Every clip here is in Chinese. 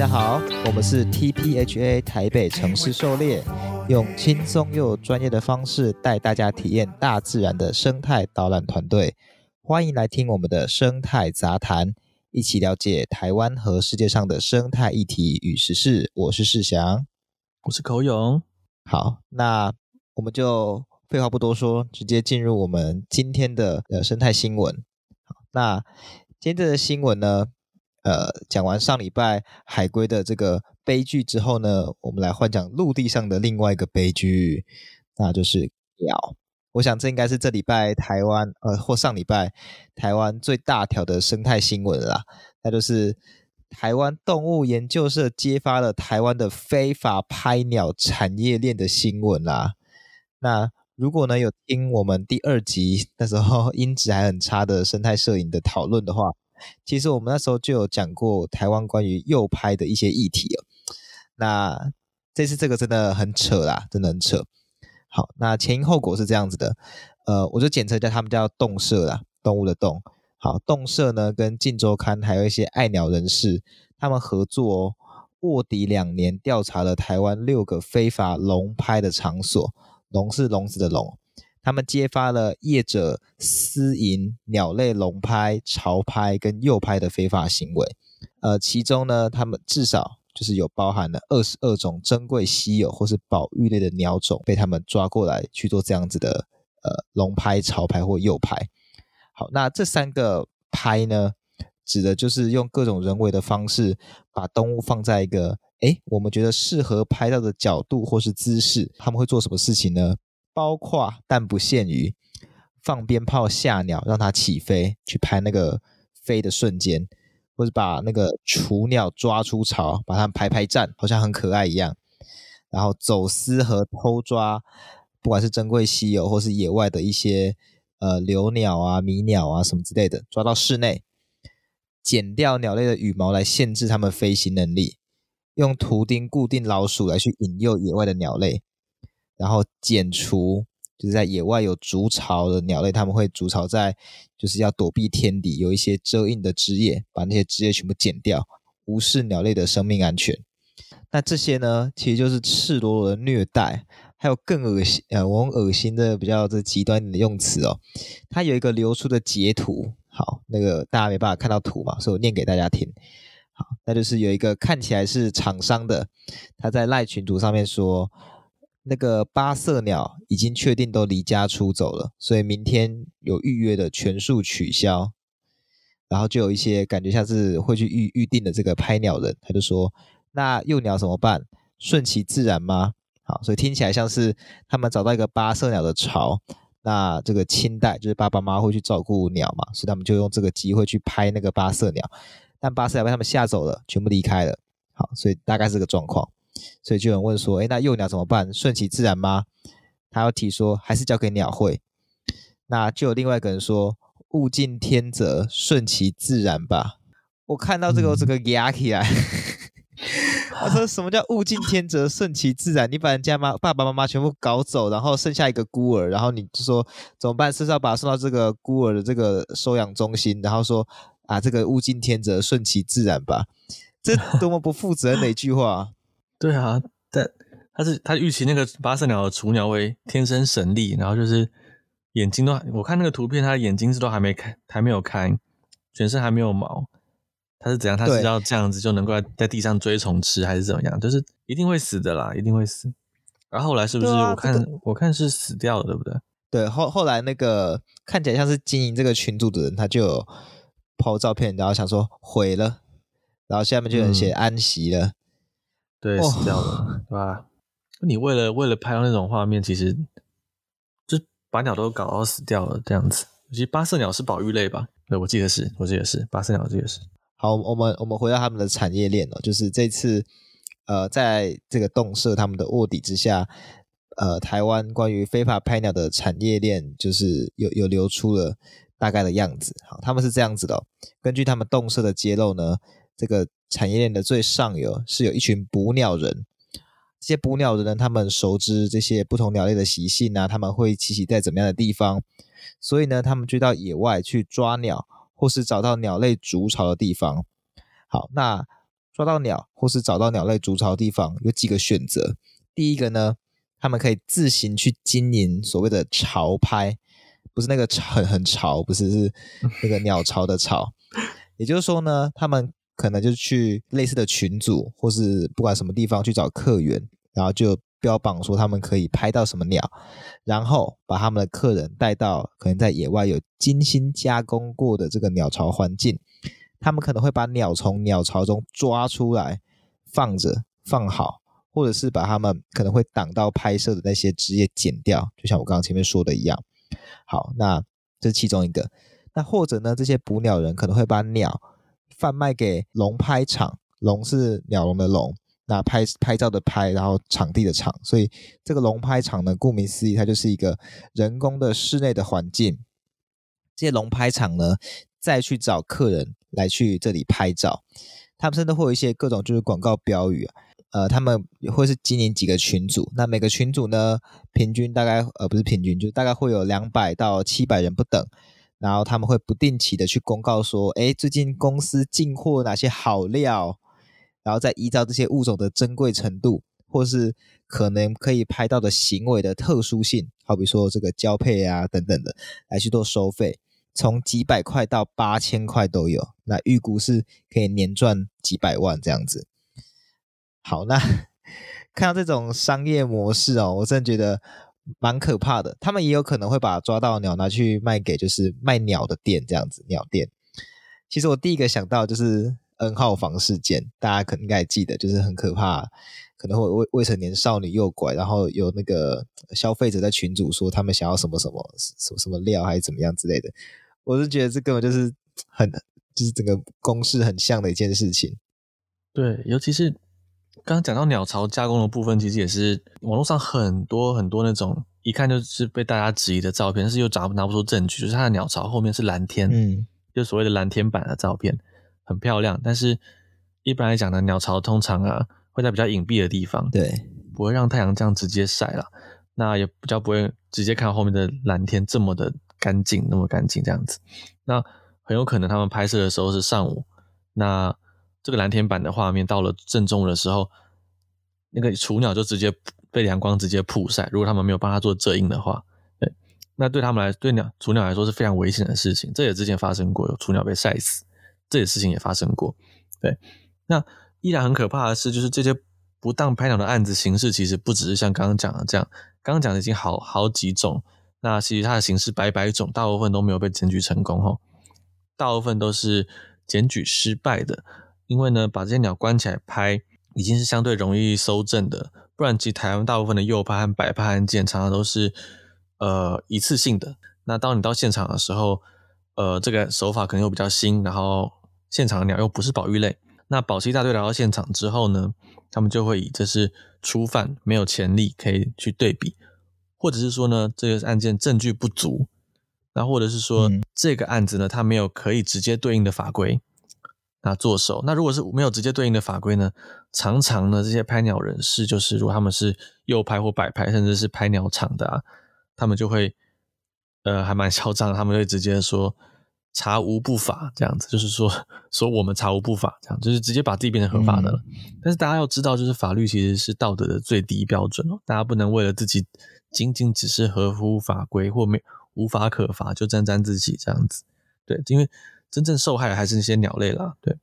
大家好，我们是 TPHA 台北城市狩猎，用轻松又专业的方式带大家体验大自然的生态导览团队。欢迎来听我们的生态杂谈，一起了解台湾和世界上的生态议题与时事。我是世祥，我是口勇。好，那我们就废话不多说，直接进入我们今天的呃生态新闻。好，那今天的新闻呢？呃，讲完上礼拜海龟的这个悲剧之后呢，我们来换讲陆地上的另外一个悲剧，那就是鸟。我想这应该是这礼拜台湾呃或上礼拜台湾最大条的生态新闻啦，那就是台湾动物研究社揭发了台湾的非法拍鸟产业链的新闻啦。那如果呢有听我们第二集那时候 音质还很差的生态摄影的讨论的话。其实我们那时候就有讲过台湾关于右拍的一些议题了。那这次这个真的很扯啦，真的很扯。好，那前因后果是这样子的，呃，我就简称叫他们叫动社啦，动物的动。好，动社呢跟镜周刊还有一些爱鸟人士，他们合作哦，卧底两年调查了台湾六个非法龙拍的场所，龙是笼子的龙。他们揭发了业者私营鸟类笼拍、潮拍跟诱拍的非法行为。呃，其中呢，他们至少就是有包含了二十二种珍贵稀有或是保育类的鸟种被他们抓过来去做这样子的呃笼拍、潮拍或诱拍。好，那这三个拍呢，指的就是用各种人为的方式把动物放在一个诶我们觉得适合拍到的角度或是姿势。他们会做什么事情呢？包括但不限于放鞭炮吓鸟，让它起飞去拍那个飞的瞬间，或者把那个雏鸟抓出巢，把它们排排站，好像很可爱一样。然后走私和偷抓，不管是珍贵稀有或是野外的一些呃留鸟啊、迷鸟啊什么之类的，抓到室内，剪掉鸟类的羽毛来限制它们飞行能力，用图钉固定老鼠来去引诱野外的鸟类。然后剪除，就是在野外有筑巢的鸟类，他们会筑巢在，就是要躲避天敌，有一些遮荫的枝叶，把那些枝叶全部剪掉，无视鸟类的生命安全。那这些呢，其实就是赤裸裸的虐待，还有更恶心，呃，我用恶心的比较这极端的用词哦。它有一个流出的截图，好，那个大家没办法看到图嘛，所以我念给大家听。好，那就是有一个看起来是厂商的，他在赖群组上面说。那个八色鸟已经确定都离家出走了，所以明天有预约的全数取消。然后就有一些感觉像是会去预预定的这个拍鸟人，他就说：“那幼鸟怎么办？顺其自然吗？”好，所以听起来像是他们找到一个八色鸟的巢，那这个亲代就是爸爸妈妈会去照顾鸟嘛，所以他们就用这个机会去拍那个八色鸟，但八色鸟被他们吓走了，全部离开了。好，所以大概是这个状况。所以就有人问说：“诶，那幼鸟怎么办？顺其自然吗？”他要提说：“还是交给鸟会。”那就有另外一个人说：“物竞天择，顺其自然吧。”我看到这个，我整个压起来。他说：“什么叫物竞天择，顺其自然？你把人家妈爸爸妈妈全部搞走，然后剩下一个孤儿，然后你就说怎么办？是要把他送到这个孤儿的这个收养中心，然后说啊，这个物竞天择，顺其自然吧？这多么不负责任的一句话！”对啊，但他是他预期那个八色鸟的雏鸟为天生神力，然后就是眼睛都我看那个图片，他的眼睛是都还没开，还没有开，全身还没有毛，他是怎样？他是要这样子就能够在地上追虫吃，还是怎么样？就是一定会死的啦，一定会死。然后后来是不是？我看、这个、我看是死掉了，对不对？对，后后来那个看起来像是经营这个群组的人，他就有 po 照片，然后想说毁了，然后下面就有人写安息了。嗯对，死掉了，对吧？你为了为了拍到那种画面，其实就把鸟都搞到死掉了，这样子。其实八色鸟是保育类吧？对，我记得是，我记得是八色鸟，这个是。好，我们我们回到他们的产业链哦，就是这次呃，在这个动社他们的卧底之下，呃，台湾关于非法拍鸟的产业链，就是有有流出了大概的样子。好，他们是这样子的哦，根据他们动社的揭露呢。这个产业链的最上游是有一群捕鸟人，这些捕鸟人呢，他们熟知这些不同鸟类的习性啊，他们会栖息在怎么样的地方，所以呢，他们就到野外去抓鸟，或是找到鸟类筑巢的地方。好，那抓到鸟或是找到鸟类筑巢的地方，有几个选择。第一个呢，他们可以自行去经营所谓的巢拍，不是那个很很潮，不是是那个鸟巢的巢。也就是说呢，他们可能就去类似的群组，或是不管什么地方去找客源，然后就标榜说他们可以拍到什么鸟，然后把他们的客人带到可能在野外有精心加工过的这个鸟巢环境。他们可能会把鸟从鸟巢中抓出来，放着放好，或者是把他们可能会挡到拍摄的那些枝叶剪掉，就像我刚刚前面说的一样。好，那这是其中一个。那或者呢，这些捕鸟人可能会把鸟贩卖给龙拍场，龙是鸟笼的笼，那拍拍照的拍，然后场地的场，所以这个龙拍场呢，顾名思义，它就是一个人工的室内的环境。这些龙拍场呢，再去找客人来去这里拍照，他们甚至会有一些各种就是广告标语，呃，他们会是经营几个群组，那每个群组呢，平均大概呃不是平均，就大概会有两百到七百人不等，然后他们会不定期的去公告说，诶，最近公司进货哪些好料，然后再依照这些物种的珍贵程度，或是可能可以拍到的行为的特殊性，好比说这个交配啊等等的，来去做收费。从几百块到八千块都有，那预估是可以年赚几百万这样子。好，那 看到这种商业模式哦，我真的觉得蛮可怕的。他们也有可能会把抓到鸟拿去卖给就是卖鸟的店这样子，鸟店。其实我第一个想到就是 N 号房事件，大家可能应该记得，就是很可怕，可能会未未成年少女诱拐，然后有那个消费者在群组说他们想要什么什么什么什么料还是怎么样之类的。我是觉得这根本就是很，就是整个公式很像的一件事情。对，尤其是刚刚讲到鸟巢加工的部分，其实也是网络上很多很多那种一看就是被大家质疑的照片，但是又找拿不出证据，就是它的鸟巢后面是蓝天，嗯，就所谓的蓝天版的照片，很漂亮。但是一般来讲呢，鸟巢通常啊会在比较隐蔽的地方，对，不会让太阳这样直接晒了，那也比较不会直接看到后面的蓝天这么的。干净，那么干净这样子，那很有可能他们拍摄的时候是上午，那这个蓝天版的画面到了正中的时候，那个雏鸟就直接被阳光直接曝晒。如果他们没有帮他做遮阴的话，对，那对他们来，对鸟雏鸟来说是非常危险的事情。这也之前发生过，有雏鸟被晒死，这些事情也发生过。对，那依然很可怕的是，就是这些不当拍鸟的案子形式，其实不只是像刚刚讲的这样，刚刚讲的已经好好几种。那其实它的形式百百种，大部分都没有被检举成功哈，大部分都是检举失败的。因为呢，把这些鸟关起来拍，已经是相对容易搜证的。不然，其实台湾大部分的诱拍和摆拍案件，常常都是呃一次性的。那当你到现场的时候，呃，这个手法可能又比较新，然后现场的鸟又不是保育类。那保七大队来到现场之后呢，他们就会以这是初犯，没有潜力可以去对比。或者是说呢，这个案件证据不足，那或者是说、嗯、这个案子呢，它没有可以直接对应的法规，那做手。那如果是没有直接对应的法规呢，常常呢，这些拍鸟人士就是，如果他们是右拍或摆拍，甚至是拍鸟场的啊，他们就会，呃，还蛮嚣张，他们会直接说查无不法这样子，就是说说我们查无不法这样，就是直接把自己变成合法的了。嗯、但是大家要知道，就是法律其实是道德的最低标准哦，大家不能为了自己。仅仅只是合乎法规或没无法可罚，就沾沾自喜这样子，对，因为真正受害的还是那些鸟类啦，对。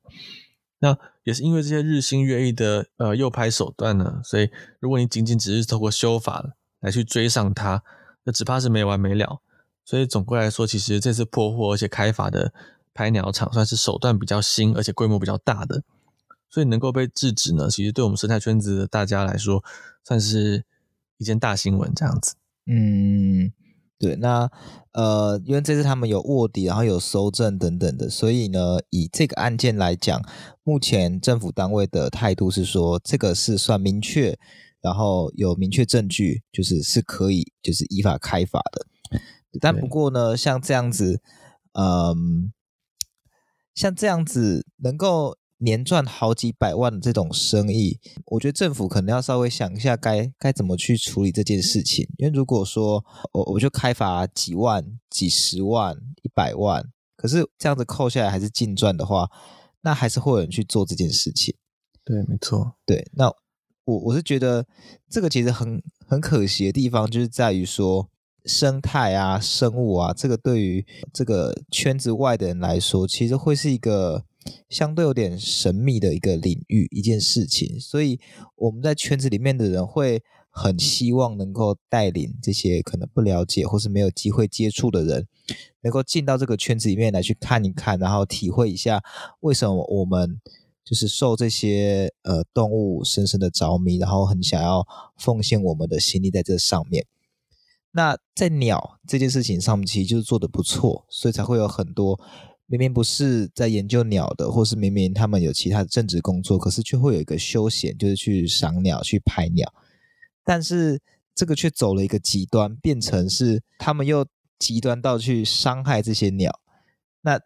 那也是因为这些日新月异的呃诱拍手段呢，所以如果你仅仅只是透过修法来去追上它，那只怕是没完没了。所以总归来说，其实这次破获而且开罚的拍鸟场算是手段比较新而且规模比较大的，所以能够被制止呢，其实对我们生态圈子的大家来说算是。一件大新闻这样子，嗯，对，那呃，因为这次他们有卧底，然后有搜证等等的，所以呢，以这个案件来讲，目前政府单位的态度是说，这个是算明确，然后有明确证据，就是是可以，就是依法开罚的。但不过呢，像这样子，嗯，像这样子能够。年赚好几百万的这种生意，我觉得政府可能要稍微想一下该该怎么去处理这件事情。因为如果说我我就开罚几万、几十万、一百万，可是这样子扣下来还是净赚的话，那还是会有人去做这件事情。对，没错。对，那我我是觉得这个其实很很可惜的地方，就是在于说生态啊、生物啊，这个对于这个圈子外的人来说，其实会是一个相对有点神秘的一个领域，一件事情。所以我们在圈子里面的人会很希望能够带领这些可能不了解或是没有机会接触的人，能够进到这个圈子里面来去看一看，然后体会一下为什么我们。就是受这些呃动物深深的着迷，然后很想要奉献我们的心力在这上面。那在鸟这件事情上面，其实就是做的不错，所以才会有很多明明不是在研究鸟的，或是明明他们有其他的正职工作，可是却会有一个休闲，就是去赏鸟、去拍鸟。但是这个却走了一个极端，变成是他们又极端到去伤害这些鸟。那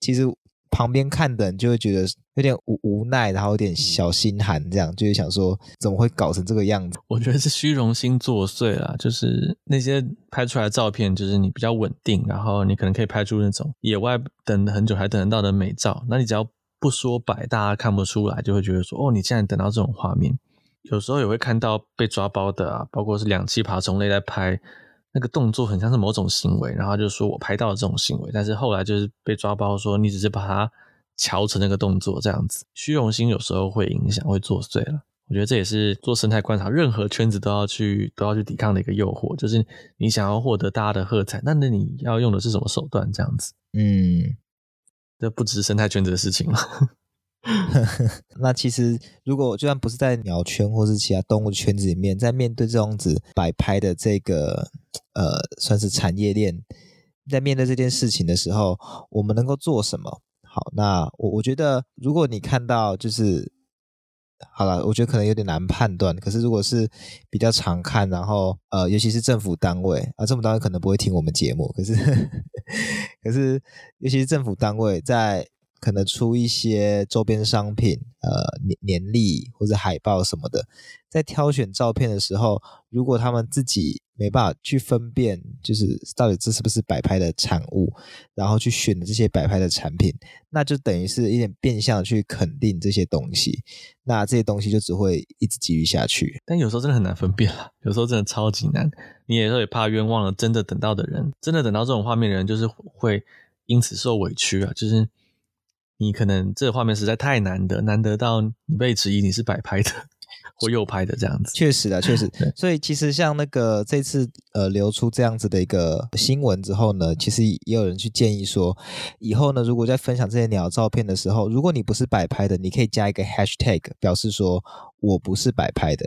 其实。旁边看的人就会觉得有点无无奈，然后有点小心寒，这样就会想说怎么会搞成这个样子？我觉得是虚荣心作祟啦，就是那些拍出来的照片，就是你比较稳定，然后你可能可以拍出那种野外等很久还等得到的美照。那你只要不说白，大家看不出来，就会觉得说哦，你现在等到这种画面。有时候也会看到被抓包的啊，包括是两栖爬虫类在拍。那个动作很像是某种行为，然后就说我拍到了这种行为，但是后来就是被抓包说你只是把它乔成那个动作这样子，虚荣心有时候会影响，会作祟了。我觉得这也是做生态观察，任何圈子都要去都要去抵抗的一个诱惑，就是你想要获得大家的喝彩，那那你要用的是什么手段？这样子，嗯，这不只是生态圈子的事情了。那其实，如果就算不是在鸟圈或是其他动物圈子里面，在面对这种子摆拍的这个呃，算是产业链，在面对这件事情的时候，我们能够做什么？好，那我我觉得，如果你看到就是好了，我觉得可能有点难判断。可是如果是比较常看，然后呃，尤其是政府单位啊，政府单位可能不会听我们节目，可是 可是尤其是政府单位在。可能出一些周边商品，呃，年年历或者海报什么的，在挑选照片的时候，如果他们自己没办法去分辨，就是到底这是不是摆拍的产物，然后去选的这些摆拍的产品，那就等于是一点变相去肯定这些东西，那这些东西就只会一直继续下去。但有时候真的很难分辨了，有时候真的超级难，你有时候也怕冤枉了真的等到的人，真的等到这种画面的人，就是会因此受委屈啊，就是。你可能这个画面实在太难得，难得到你被质疑你是摆拍的或右拍的这样子。确实的，确实。所以其实像那个这次呃流出这样子的一个新闻之后呢，其实也有人去建议说，以后呢如果在分享这些鸟照片的时候，如果你不是摆拍的，你可以加一个 hashtag 表示说我不是摆拍的。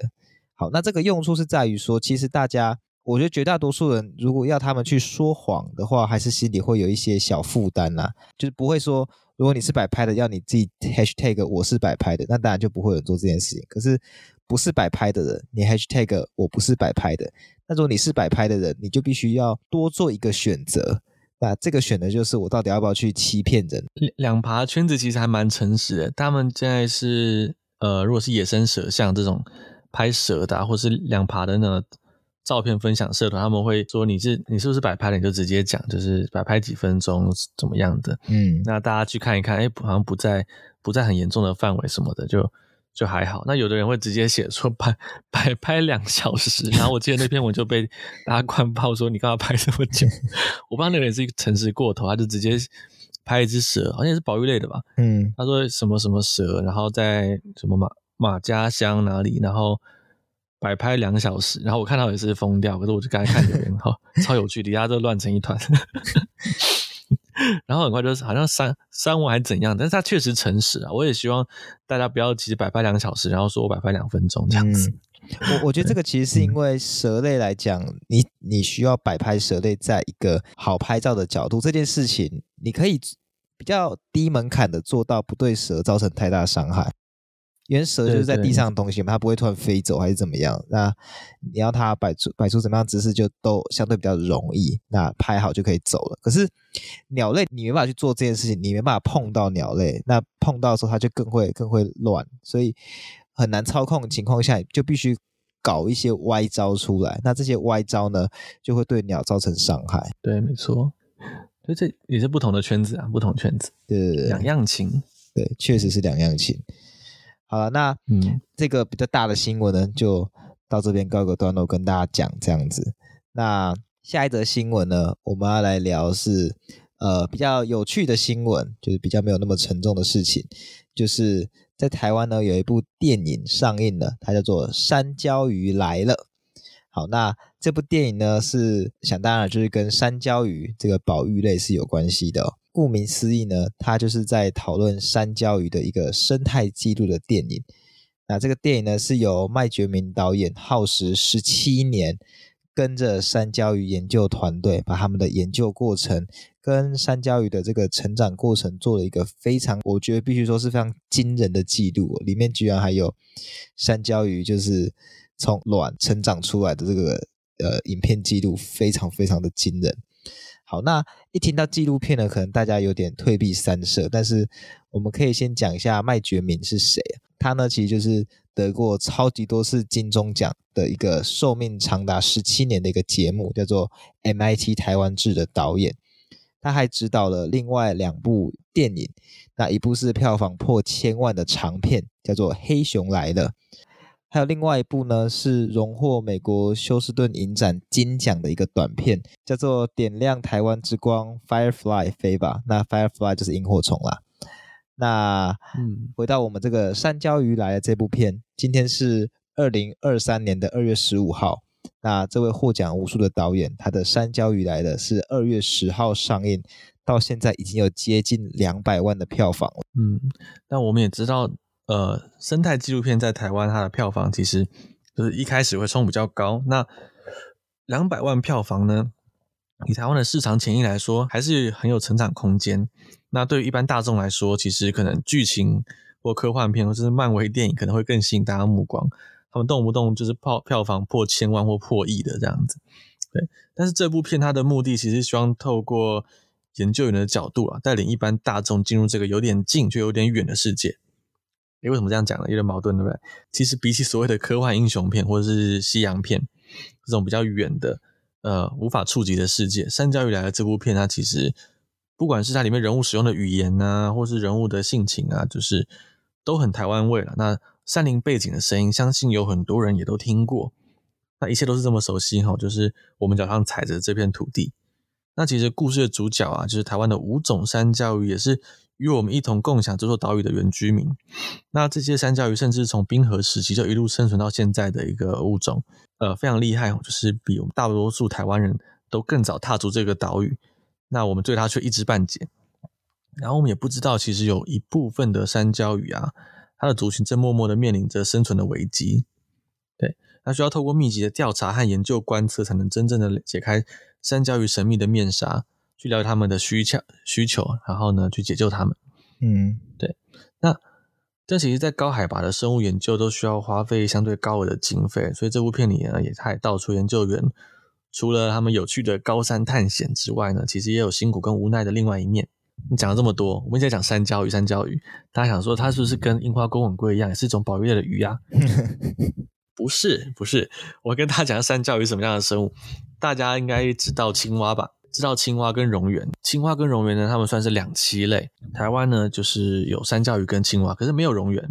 好，那这个用处是在于说，其实大家我觉得绝大多数人如果要他们去说谎的话，还是心里会有一些小负担呐，就是不会说。如果你是摆拍的，要你自己 hashtag 我是摆拍的，那当然就不会有人做这件事情。可是不是摆拍的人，你 hashtag 我不是摆拍的，那如果你是摆拍的人，你就必须要多做一个选择。那这个选择就是我到底要不要去欺骗人？两两爬圈子其实还蛮诚实的，他们现在是呃，如果是野生蛇，像这种拍蛇的，啊，或是两爬的那个。照片分享社团，他们会说你是你是不是摆拍的，你就直接讲，就是摆拍几分钟怎么样的。嗯，那大家去看一看，哎，好像不在不在很严重的范围什么的，就就还好。那有的人会直接写说摆 摆拍两小时，然后我记得那篇文就被大家灌爆说你干嘛拍这么久？我不知道那个人是一个诚实过头，他就直接拍一只蛇，好像也是保育类的吧。嗯，他说什么什么蛇，然后在什么马马家乡哪里，然后。摆拍两个小时，然后我看到也是疯掉，可是我就刚才看留言，哈，超有趣，底下都乱成一团，然后很快就是好像删删文还是怎样，但是他确实诚实啊，我也希望大家不要其实摆拍两个小时，然后说我摆拍两分钟这样子。嗯、我我觉得这个其实是因为蛇类来讲，你你需要摆拍蛇类在一个好拍照的角度，这件事情你可以比较低门槛的做到，不对蛇造成太大伤害。因为蛇就是在地上的东西嘛，它不会突然飞走还是怎么样？那你要它摆出摆出怎么样姿势，就都相对比较容易。那拍好就可以走了。可是鸟类你没办法去做这件事情，你没办法碰到鸟类，那碰到的时候它就更会更会乱，所以很难操控的情况下，就必须搞一些歪招出来。那这些歪招呢，就会对鸟造成伤害。对，没错。所以这也是不同的圈子啊，不同圈子，对，两样情。对，确实是两样情。好了，那嗯，这个比较大的新闻呢，就到这边告一个段落，跟大家讲这样子。那下一则新闻呢，我们要来聊是呃比较有趣的新闻，就是比较没有那么沉重的事情，就是在台湾呢有一部电影上映了，它叫做《山椒鱼来了》。好，那这部电影呢是想当然就是跟山椒鱼这个保育类是有关系的哦。顾名思义呢，它就是在讨论山椒鱼的一个生态记录的电影。那这个电影呢，是由麦觉明导演耗时十七年，跟着山椒鱼研究团队，把他们的研究过程跟山椒鱼的这个成长过程做了一个非常，我觉得必须说是非常惊人的记录。里面居然还有山椒鱼就是从卵成长出来的这个呃影片记录，非常非常的惊人。好，那一听到纪录片呢，可能大家有点退避三舍。但是我们可以先讲一下麦觉明是谁。他呢，其实就是得过超级多次金钟奖的一个寿命长达十七年的一个节目，叫做 MIT 台湾志的导演。他还指导了另外两部电影，那一部是票房破千万的长片，叫做《黑熊来了》。还有另外一部呢，是荣获美国休斯顿影展金奖的一个短片，叫做《点亮台湾之光》，Firefly 飞吧。那 Firefly 就是萤火虫啦。那嗯，回到我们这个山椒鱼来了这部片，今天是二零二三年的二月十五号。那这位获奖无数的导演，他的山椒鱼来了是二月十号上映，到现在已经有接近两百万的票房了。嗯，但我们也知道。呃，生态纪录片在台湾它的票房其实就是一开始会冲比较高。那两百万票房呢，以台湾的市场潜力来说，还是很有成长空间。那对于一般大众来说，其实可能剧情或科幻片或者是漫威电影可能会更吸引大家目光。他们动不动就是票票房破千万或破亿的这样子。对，但是这部片它的目的其实希望透过研究员的角度啊，带领一般大众进入这个有点近却有点远的世界。诶，为什么这样讲呢？有点矛盾，对不对？其实比起所谓的科幻英雄片或者是西洋片这种比较远的、呃无法触及的世界，《山椒鱼来的》这部片，它其实不管是它里面人物使用的语言啊，或是人物的性情啊，就是都很台湾味了。那山林背景的声音，相信有很多人也都听过。那一切都是这么熟悉哈，就是我们脚上踩着这片土地。那其实故事的主角啊，就是台湾的五种山椒鱼，也是。与我们一同共享这座岛屿的原居民，那这些山椒鱼甚至从冰河时期就一路生存到现在的一个物种，呃，非常厉害，就是比我们大多数台湾人都更早踏足这个岛屿。那我们对它却一知半解，然后我们也不知道，其实有一部分的山椒鱼啊，它的族群正默默的面临着生存的危机。对，它需要透过密集的调查和研究观测，才能真正的解开山椒鱼神秘的面纱。去了解他们的需求需求，然后呢，去解救他们。嗯，对。那这其实，在高海拔的生物研究都需要花费相对高额的经费，所以这部片里呢，也他也道出研究员除了他们有趣的高山探险之外呢，其实也有辛苦跟无奈的另外一面。你讲了这么多，我们现在讲山椒鱼，山椒鱼，大家想说它是不是跟樱花公吻龟一样，也是一种保育类的鱼呀？不是，不是。我跟大家讲山椒鱼什么样的生物，大家应该知道青蛙吧？知道青蛙跟蝾螈，青蛙跟蝾螈呢，它们算是两栖类。台湾呢，就是有山椒鱼跟青蛙，可是没有蝾螈。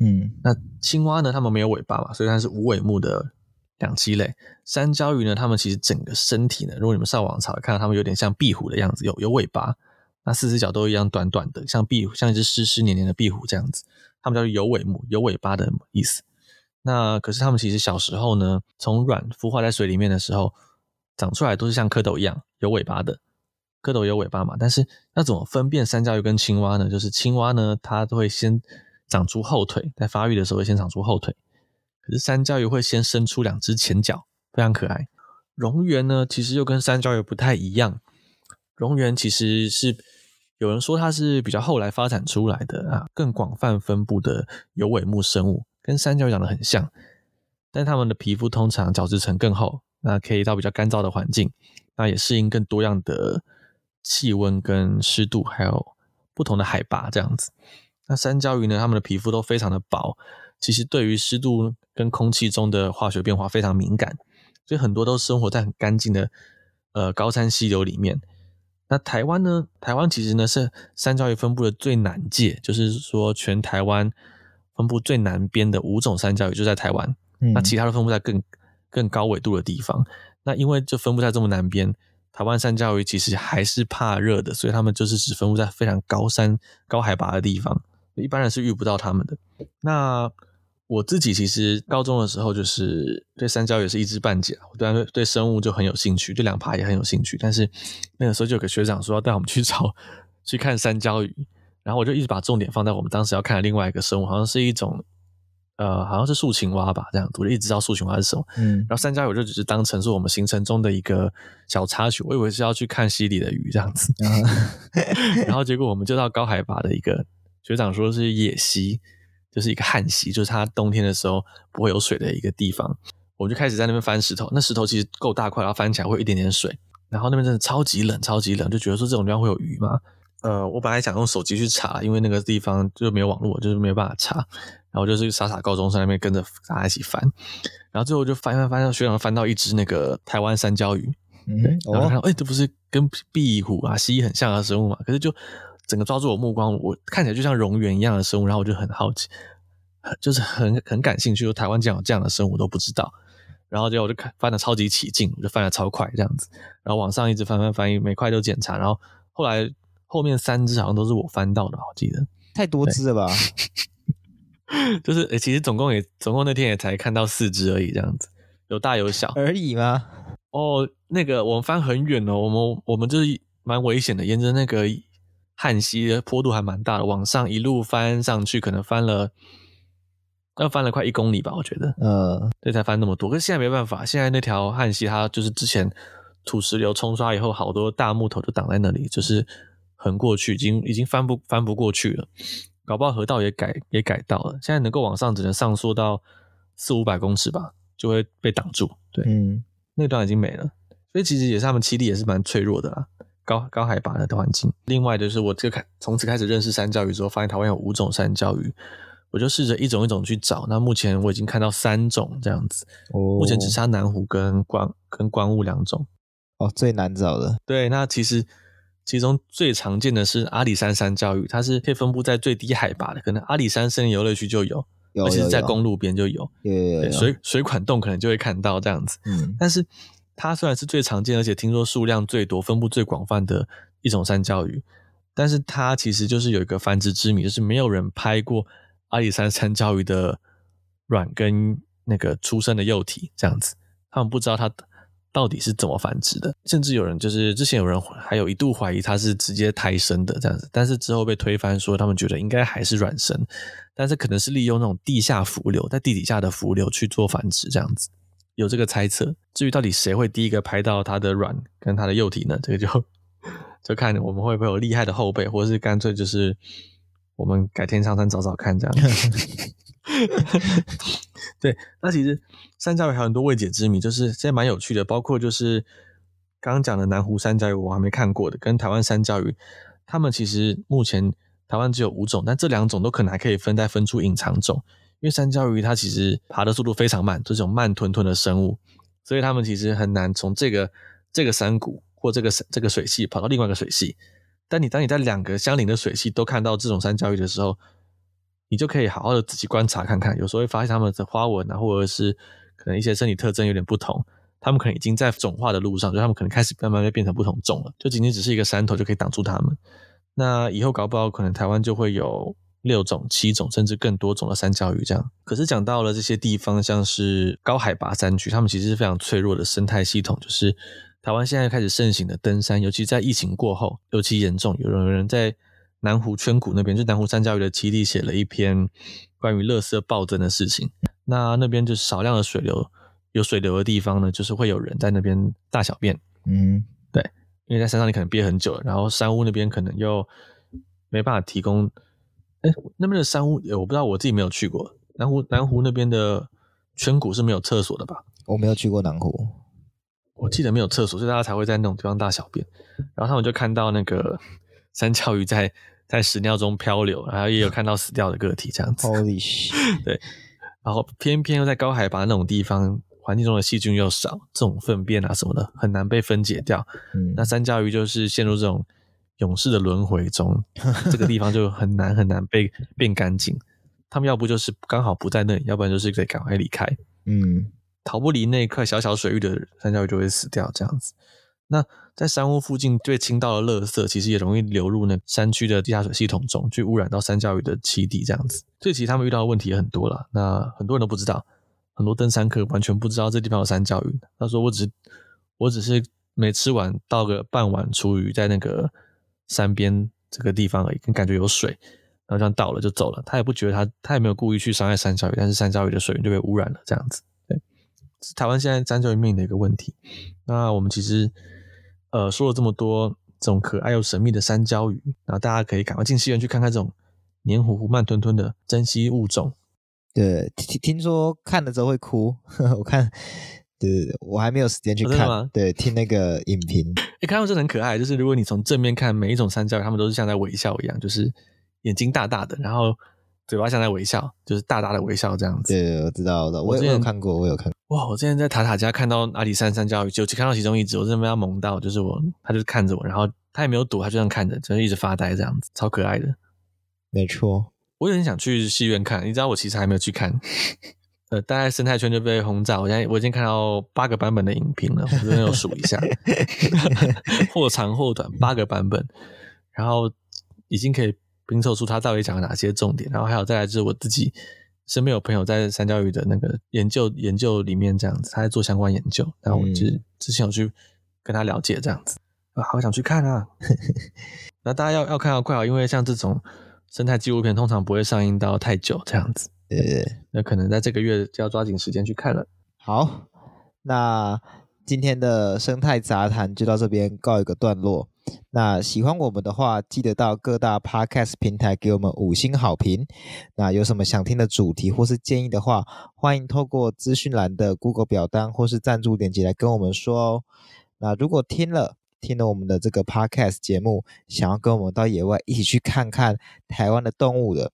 嗯，那青蛙呢，它们没有尾巴嘛，所以它是无尾目的两栖类。山椒鱼呢，它们其实整个身体呢，如果你们上网查看到，它们有点像壁虎的样子，有有尾巴，那四只脚都一样短短的，像壁虎，像一只湿湿黏黏的壁虎这样子。它们叫有尾目，有尾巴的意思。那可是它们其实小时候呢，从卵孵化在水里面的时候。长出来都是像蝌蚪一样有尾巴的，蝌蚪有尾巴嘛？但是要怎么分辨山椒鱼跟青蛙呢？就是青蛙呢，它都会先长出后腿，在发育的时候会先长出后腿，可是山椒鱼会先伸出两只前脚，非常可爱。蝾螈呢，其实又跟山椒鱼不太一样，蝾螈其实是有人说它是比较后来发展出来的啊，更广泛分布的有尾目生物，跟山椒鱼长得很像，但它们的皮肤通常角质层更厚。那可以到比较干燥的环境，那也适应更多样的气温跟湿度，还有不同的海拔这样子。那山椒鱼呢，它们的皮肤都非常的薄，其实对于湿度跟空气中的化学变化非常敏感，所以很多都生活在很干净的呃高山溪流里面。那台湾呢，台湾其实呢是山椒鱼分布的最南界，就是说全台湾分布最南边的五种山椒鱼就在台湾，嗯、那其他的分布在更更高纬度的地方。那因为就分布在这么南边，台湾山椒鱼其实还是怕热的，所以他们就是只分布在非常高山、高海拔的地方，一般人是遇不到他们的。那我自己其实高中的时候就是对山椒鱼是一知半解，我对对生物就很有兴趣，对两爬也很有兴趣。但是那个时候就有个学长说要带我们去找去看山椒鱼，然后我就一直把重点放在我们当时要看的另外一个生物，好像是一种呃好像是树青蛙吧，这样子我就一直知道树青蛙是什么。嗯，然后山椒鱼就只是当成是我们行程中的一个小插曲，我以为是要去看溪里的鱼这样子，然后结果我们就到高海拔的一个学长说是野溪。就是一个旱溪，就是它冬天的时候不会有水的一个地方。我们就开始在那边翻石头，那石头其实够大块，然后翻起来会有一点点水。然后那边真的超级冷，超级冷，就觉得说这种地方会有鱼吗？呃，我本来想用手机去查，因为那个地方就没有网络，就是没有办法查。然后就是傻傻高中生那边跟着大家一起翻，然后最后就翻翻翻，学长翻到一只那个台湾山椒鱼，嗯，然后看到哎、这不是跟壁虎啊、蜥蜴很像的生物嘛？可是就。整个抓住我目光，我看起来就像蝾螈一样的生物，然后我就很好奇，就是很很感兴趣。说台湾竟然有这样的生物，我都不知道。然后结果我就看翻的超级起劲，我就翻的超快这样子。然后往上一直翻翻翻，每块都检查。然后后来后面三只好像都是我翻到的，我记得太多只了吧？就是诶其实总共也总共那天也才看到四只而已，这样子有大有小而已吗？哦，那个我们翻很远哦，我们我们就是蛮危险的，沿着那个。旱溪的坡度还蛮大的，往上一路翻上去，可能翻了要翻了快一公里吧，我觉得，嗯，对，才翻那么多。可是现在没办法，现在那条旱溪它就是之前土石流冲刷以后，好多大木头就挡在那里，就是横过去，已经已经翻不翻不过去了。搞不好河道也改也改道了，现在能够往上只能上溯到四五百公尺吧，就会被挡住。对，嗯，那段已经没了，所以其实也是他们栖地也是蛮脆弱的啦。高高海拔的环境，另外就是我这个开从此开始认识山椒鱼之后，发现台湾有五种山椒鱼，我就试着一种一种去找。那目前我已经看到三种这样子，哦，目前只差南湖跟观跟观雾两种。哦，最难找的。对，那其实其中最常见的是阿里山山椒鱼，它是可以分布在最低海拔的，可能阿里山森林游乐区就有，有，而且是在公路边就有，水水管洞可能就会看到这样子。嗯，但是。它虽然是最常见，而且听说数量最多、分布最广泛的一种山椒鱼，但是它其实就是有一个繁殖之谜，就是没有人拍过阿里山山椒鱼的卵跟那个出生的幼体这样子，他们不知道它到底是怎么繁殖的，甚至有人就是之前有人还有一度怀疑它是直接胎生的这样子，但是之后被推翻说他们觉得应该还是卵生，但是可能是利用那种地下浮流，在地底下的浮流去做繁殖这样子。有这个猜测，至于到底谁会第一个拍到它的卵跟它的幼体呢？这个就 就看我们会不会有厉害的后辈，或者是干脆就是我们改天上山找找看这样。对，那其实山椒鱼还有很多未解之谜，就是现在蛮有趣的，包括就是刚刚讲的南湖山椒鱼，我还没看过的，跟台湾山椒鱼，它们其实目前台湾只有五种，但这两种都可能还可以分再分出隐藏种。因为山椒鱼它其实爬的速度非常慢，这种慢吞吞的生物，所以它们其实很难从这个这个山谷或这个这个水系跑到另外一个水系。但你当你在两个相邻的水系都看到这种三角鱼的时候，你就可以好好的仔细观察看看，有时候会发现它们的花纹啊，或者是可能一些身体特征有点不同，它们可能已经在种化的路上，就它们可能开始慢慢变成不同种了。就仅仅只是一个山头就可以挡住它们。那以后搞不好可能台湾就会有。六种、七种甚至更多种的三角鱼，这样。可是讲到了这些地方，像是高海拔山区，它们其实是非常脆弱的生态系统。就是台湾现在开始盛行的登山，尤其在疫情过后，尤其严重。有人有人在南湖圈谷那边，就南湖山椒鱼的基地，写了一篇关于垃圾暴增的事情。那那边就是少量的水流，有水流的地方呢，就是会有人在那边大小便。嗯，对，因为在山上你可能憋很久了，然后山屋那边可能又没办法提供。哎，那边的山屋，我不知道，我自己没有去过。南湖南湖那边的圈谷是没有厕所的吧？我没有去过南湖，我记得没有厕所，所以大家才会在那种地方大小便。然后他们就看到那个 山椒鱼在在屎尿中漂流，然后也有看到死掉的个体这样子。Holy shit！对，然后偏偏又在高海拔那种地方，环境中的细菌又少，这种粪便啊什么的很难被分解掉。嗯，那山椒鱼就是陷入这种。勇士的轮回中，这个地方就很难很难被变干净。他们要不就是刚好不在那里，要不然就是得赶快离开。嗯，逃不离那一块小小水域的山椒鱼就会死掉，这样子。那在山屋附近被倾倒的垃圾，其实也容易流入那山区的地下水系统中，去污染到山椒鱼的栖地，这样子。这其实他们遇到的问题也很多了。那很多人都不知道，很多登山客完全不知道这地方有山椒鱼。他说：“我只我只是没吃完，倒个半碗厨余在那个山边这个地方而已，感觉有水，然后这样倒了就走了。他也不觉得他他也没有故意去伤害山椒鱼，但是山椒鱼的水源就被污染了，这样子。台湾现在山椒鱼命的一个问题。那我们其实。”呃，说了这么多这种可爱又神秘的山椒鱼，然后大家可以赶快进戏院去看看这种黏糊糊、慢吞吞的珍稀物种。对，听听说看了之后会哭，呵 呵我看，对对对，我还没有时间去看。哦、对，听那个影评，你看到真的很可爱。就是如果你从正面看每一种山椒鱼，它们都是像在微笑一样，就是眼睛大大的，然后嘴巴像在微笑，就是大大的微笑这样子。对，我知道的，我，我有看过，我有看过。哇！我之前在塔塔家看到阿里山山椒鱼，就只看到其中一只，我真的被它萌到，就是我，他就看着我，然后他也没有躲，他就这样看着，就一直发呆这样子，超可爱的。没错，我有点想去戏院看，你知道我其实还没有去看。呃，大概生态圈就被轰炸，我现在我已经看到八个版本的影评了，我真的有数一下，或长或短八个版本，然后已经可以拼凑出它到底讲了哪些重点，然后还有再来就是我自己。身边有朋友在山椒鱼的那个研究研究里面这样子，他在做相关研究，然后我之之前有去跟他了解这样子，啊，好想去看啊！那大家要要看要快啊，因为像这种生态纪录片通常不会上映到太久这样子，呃，那可能在这个月就要抓紧时间去看了。好，那今天的生态杂谈就到这边告一个段落。那喜欢我们的话，记得到各大 Podcast 平台给我们五星好评。那有什么想听的主题或是建议的话，欢迎透过资讯栏的 Google 表单或是赞助点击来跟我们说哦。那如果听了听了我们的这个 Podcast 节目，想要跟我们到野外一起去看看台湾的动物的。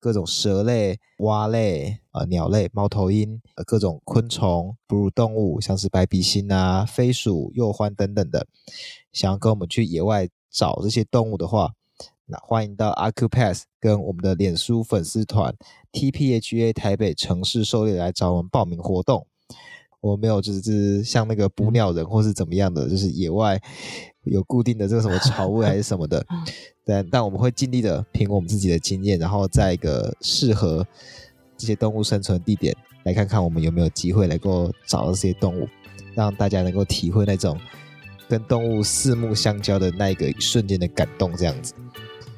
各种蛇类、蛙类、呃鸟类、猫头鹰、呃各种昆虫、哺乳动物，像是白鼻心啊、飞鼠、鼬獾等等的，想要跟我们去野外找这些动物的话，那欢迎到 Accupass 跟我们的脸书粉丝团 TPHA 台北城市狩猎来找我们报名活动。我没有就是，就是像那个捕鸟人或是怎么样的，就是野外有固定的这个什么潮位还是什么的。但但我们会尽力的凭我们自己的经验，然后在一个适合这些动物生存的地点，来看看我们有没有机会能够找到这些动物，让大家能够体会那种跟动物四目相交的那一个瞬间的感动。这样子，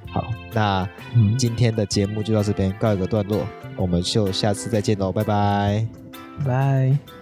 好，那今天的节目就到这边告一个段落，我们就下次再见喽，拜拜，拜。